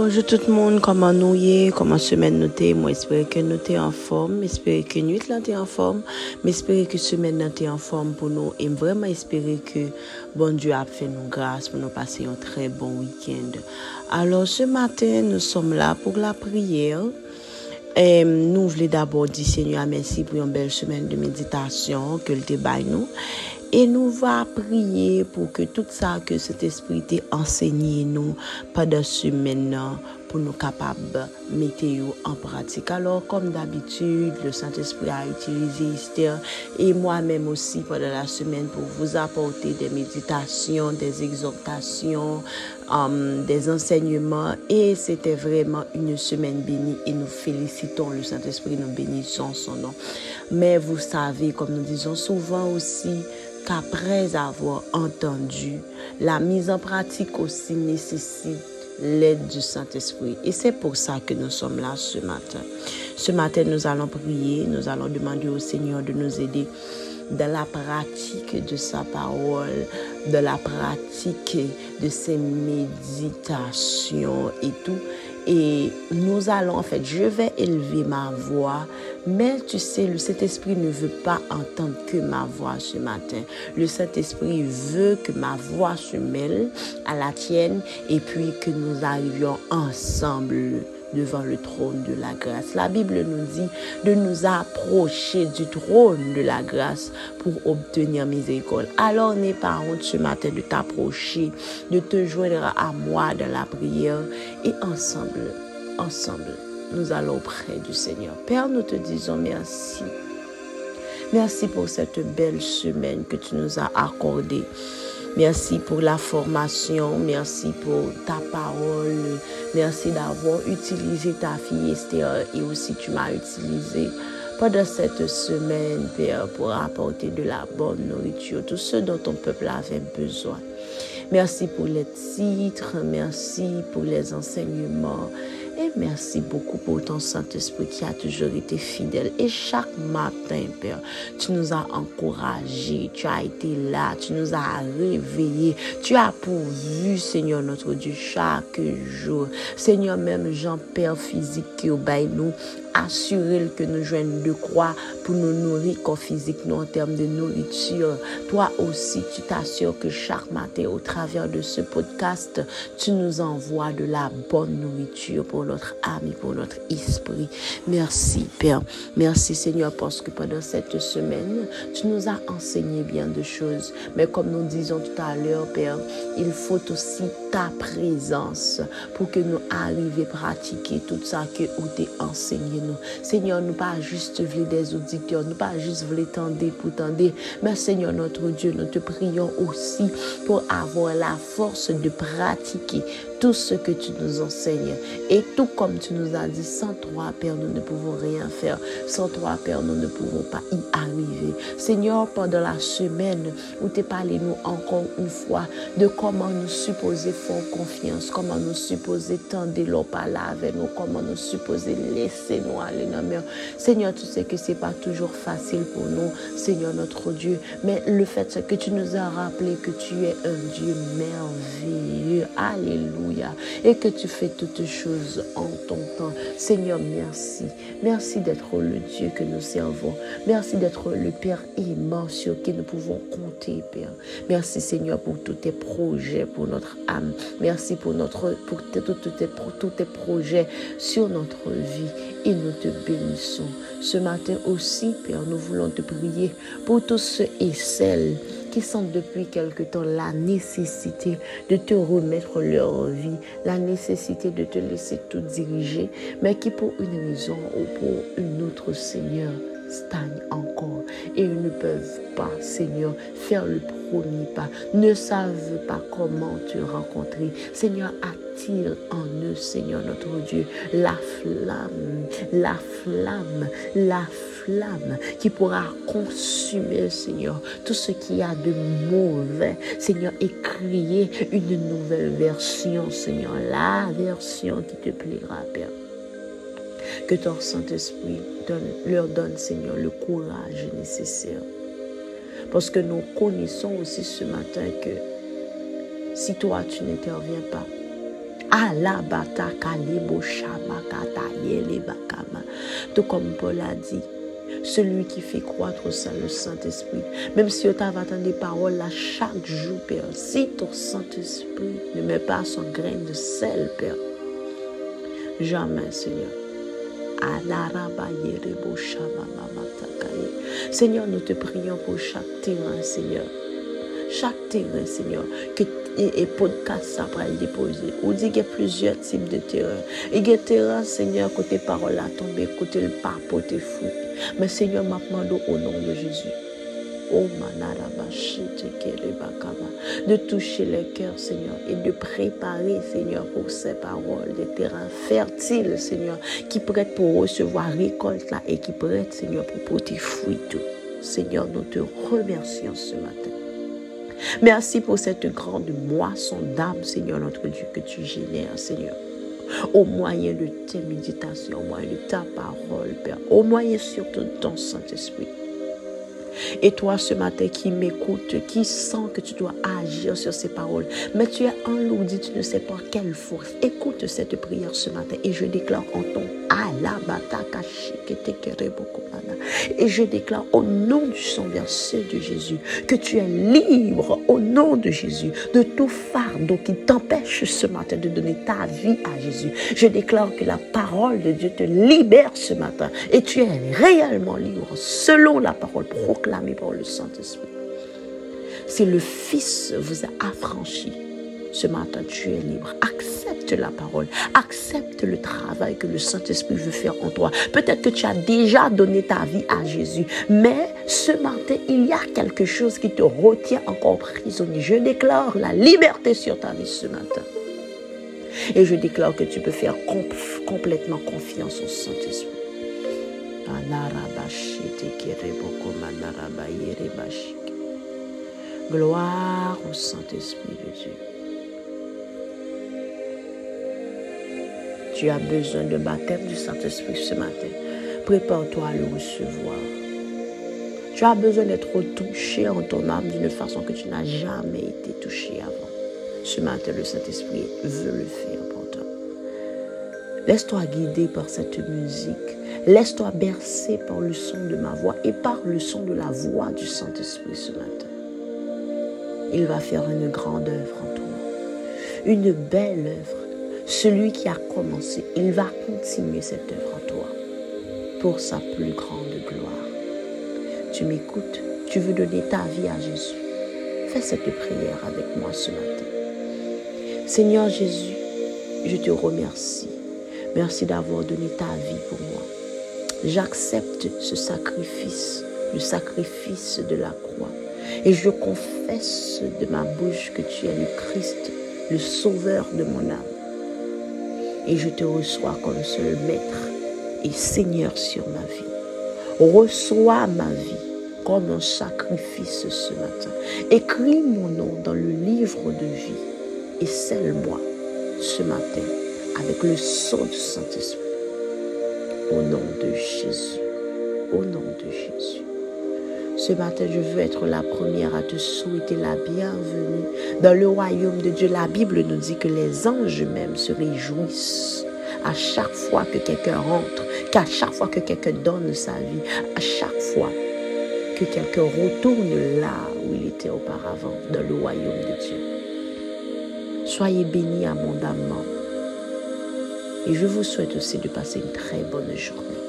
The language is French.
Bonjour tout le monde, comment nous y est, comment semaine nous t'es, moi j'espère que nous t'es en forme, j'espère que nuit là en forme, mais j'espère que semaine là t'es en forme pour nous et vraiment espérer que bon Dieu a fait nous grâce pour nous passer un très bon week-end. Alors ce matin, nous sommes là pour la prière. Nous voulons d'abord dire Seigneur merci pour une belle semaine de méditation que le débat nous. Et nous va prier pour que tout ça que cet esprit t'a enseigné nous pendant ce maintenant pour nous capables de mettre en pratique. Alors, comme d'habitude, le Saint-Esprit a utilisé Esther et moi-même aussi pendant la semaine pour vous apporter des méditations, des exhortations, um, des enseignements. Et c'était vraiment une semaine bénie et nous félicitons le Saint-Esprit, nous bénissons son nom. Mais vous savez, comme nous disons souvent aussi, qu'après avoir entendu, la mise en pratique aussi nécessite l'aide du Saint-Esprit. Et c'est pour ça que nous sommes là ce matin. Ce matin, nous allons prier, nous allons demander au Seigneur de nous aider dans la pratique de sa parole, de la pratique de ses méditations et tout. Et nous allons, en fait, je vais élever ma voix, mais tu sais, le Saint-Esprit ne veut pas entendre que ma voix ce matin. Le Saint-Esprit veut que ma voix se mêle à la tienne et puis que nous arrivions ensemble devant le trône de la grâce. La Bible nous dit de nous approcher du trône de la grâce pour obtenir miséricorde. Alors n'aie pas honte ce matin de t'approcher, de te joindre à moi dans la prière et ensemble, ensemble, nous allons auprès du Seigneur. Père, nous te disons merci. Merci pour cette belle semaine que tu nous as accordée. Merci pour la formation, merci pour ta parole, merci d'avoir utilisé ta fille Esther et aussi tu m'as utilisé pendant cette semaine, Père, pour apporter de la bonne nourriture, tout ce dont ton peuple avait besoin. Merci pour les titres, merci pour les enseignements. Et merci beaucoup pour ton Saint-Esprit qui a toujours été fidèle. Et chaque matin, Père, tu nous as encouragés, tu as été là, tu nous as réveillés, tu as pourvu, Seigneur notre Dieu, chaque jour. Seigneur, même Jean-Père physique qui obéit nous, assurer que nous joignons de croix pour nous nourrir corps physique, nous en termes de nourriture. Toi aussi, tu t'assures que chaque matin, au travers de ce podcast, tu nous envoies de la bonne nourriture pour notre âme et pour notre esprit. Merci, Père. Merci, Seigneur, parce que pendant cette semaine, tu nous as enseigné bien de choses. Mais comme nous disons tout à l'heure, Père, il faut aussi ta présence pour que nous arrivions à pratiquer tout ça que tu as enseigné Seigneur, nous pas juste voulons des auditeurs, nous pas juste voulons tendre pour tendre, mais Seigneur notre Dieu, nous te prions aussi pour avoir la force de pratiquer tout ce que tu nous enseignes. Et tout comme tu nous as dit, sans toi, Père, nous ne pouvons rien faire. Sans toi, Père, nous ne pouvons pas y arriver. Seigneur, pendant la semaine où tu parlé nous encore une fois de comment nous supposer faire confiance, comment nous supposer tendre l'eau là avec nous, comment nous supposer laisser nous aller dans mer. Seigneur, tu sais que c'est pas toujours facile pour nous, Seigneur notre Dieu, mais le fait que tu nous as rappelé que tu es un Dieu merveilleux. Alléluia. Et que tu fais toutes choses en ton temps. Seigneur, merci. Merci d'être le Dieu que nous servons. Merci d'être le Père immense sur qui nous pouvons compter, Père. Merci, Seigneur, pour tous tes projets pour notre âme. Merci pour, notre, pour, pour tous tes projets sur notre vie et nous te bénissons. Ce matin aussi, Père, nous voulons te prier pour tous ceux et celles qui sentent depuis quelque temps la nécessité de te remettre leur vie, la nécessité de te laisser tout diriger, mais qui pour une raison ou pour une autre, Seigneur, stagnent encore et ils ne peuvent pas, Seigneur, faire le premier pas, ne savent pas comment te rencontrer. Seigneur, en eux, Seigneur notre Dieu, la flamme, la flamme, la flamme qui pourra consumer, Seigneur, tout ce qu'il y a de mauvais, Seigneur, et créer une nouvelle version, Seigneur, la version qui te plaira, Père. Que ton Saint-Esprit leur donne, Seigneur, le courage nécessaire. Parce que nous connaissons aussi ce matin que si toi, tu n'interviens pas, Tout comme Paul a dit, celui qui fait croître sein le Saint-Esprit. Même si tu entendre des paroles là chaque jour, Père, si ton Saint-Esprit ne met pas son grain de sel, Père, jamais, Seigneur. Seigneur, nous te prions pour chaque terrain, Seigneur. Chaque terrain, Seigneur, que et, podcast ça le déposer. On dit qu'il y a plusieurs types de terrain. Il y a terrain, Seigneur, côté parole à tomber, côté le tes fruits. Mais Seigneur, m'a demandé au nom de Jésus. Oh, de toucher les cœurs, Seigneur, et de préparer, Seigneur, pour ces paroles, des terrains fertiles, Seigneur, qui prêtent pour recevoir récolte là et qui prêtent, Seigneur, pour porter fruit. Seigneur, nous te remercions ce matin. Merci pour cette grande moisson d'âme, Seigneur, notre Dieu, que tu génères, Seigneur au moyen de tes méditations, au moyen de ta parole, Père, au moyen surtout de ton Saint-Esprit. Et toi, ce matin, qui m'écoute, qui sent que tu dois agir sur ces paroles, mais tu es enlourdi, tu ne sais pas quelle force. Écoute cette prière ce matin et je déclare en ton et je déclare au nom du sang versé de Jésus que tu es libre au nom de Jésus de tout fardeau qui t'empêche ce matin de donner ta vie à Jésus. Je déclare que la parole de Dieu te libère ce matin et tu es réellement libre selon la parole proclamée par le Saint-Esprit. Si le Fils vous a affranchi, ce matin tu es libre. Accepte la parole. Accepte le travail que le Saint-Esprit veut faire en toi. Peut-être que tu as déjà donné ta vie à Jésus, mais ce matin, il y a quelque chose qui te retient encore prisonnier. Je déclare la liberté sur ta vie ce matin. Et je déclare que tu peux faire complètement confiance au Saint-Esprit. Gloire au Saint-Esprit de Dieu. Tu as besoin de baptême du Saint-Esprit ce matin. Prépare-toi à le recevoir. Tu as besoin d'être touché en ton âme d'une façon que tu n'as jamais été touché avant. Ce matin, le Saint-Esprit veut le faire pour toi. Laisse-toi guider par cette musique. Laisse-toi bercer par le son de ma voix et par le son de la voix du Saint-Esprit ce matin. Il va faire une grande œuvre en toi. Une belle œuvre celui qui a commencé, il va continuer cette œuvre en toi pour sa plus grande gloire. Tu m'écoutes, tu veux donner ta vie à Jésus. Fais cette prière avec moi ce matin. Seigneur Jésus, je te remercie. Merci d'avoir donné ta vie pour moi. J'accepte ce sacrifice, le sacrifice de la croix. Et je confesse de ma bouche que tu es le Christ, le sauveur de mon âme et je te reçois comme seul maître et Seigneur sur ma vie. Reçois ma vie comme un sacrifice ce matin. Écris mon nom dans le livre de vie et scelle-moi ce matin avec le sang du Saint-Esprit. Au nom de Jésus. Au nom de Jésus. Ce matin, je veux être la première à te souhaiter la bienvenue dans le royaume de Dieu. La Bible nous dit que les anges même se réjouissent à chaque fois que quelqu'un rentre, qu'à chaque fois que quelqu'un donne sa vie, à chaque fois que quelqu'un retourne là où il était auparavant, dans le royaume de Dieu. Soyez bénis abondamment. Et je vous souhaite aussi de passer une très bonne journée.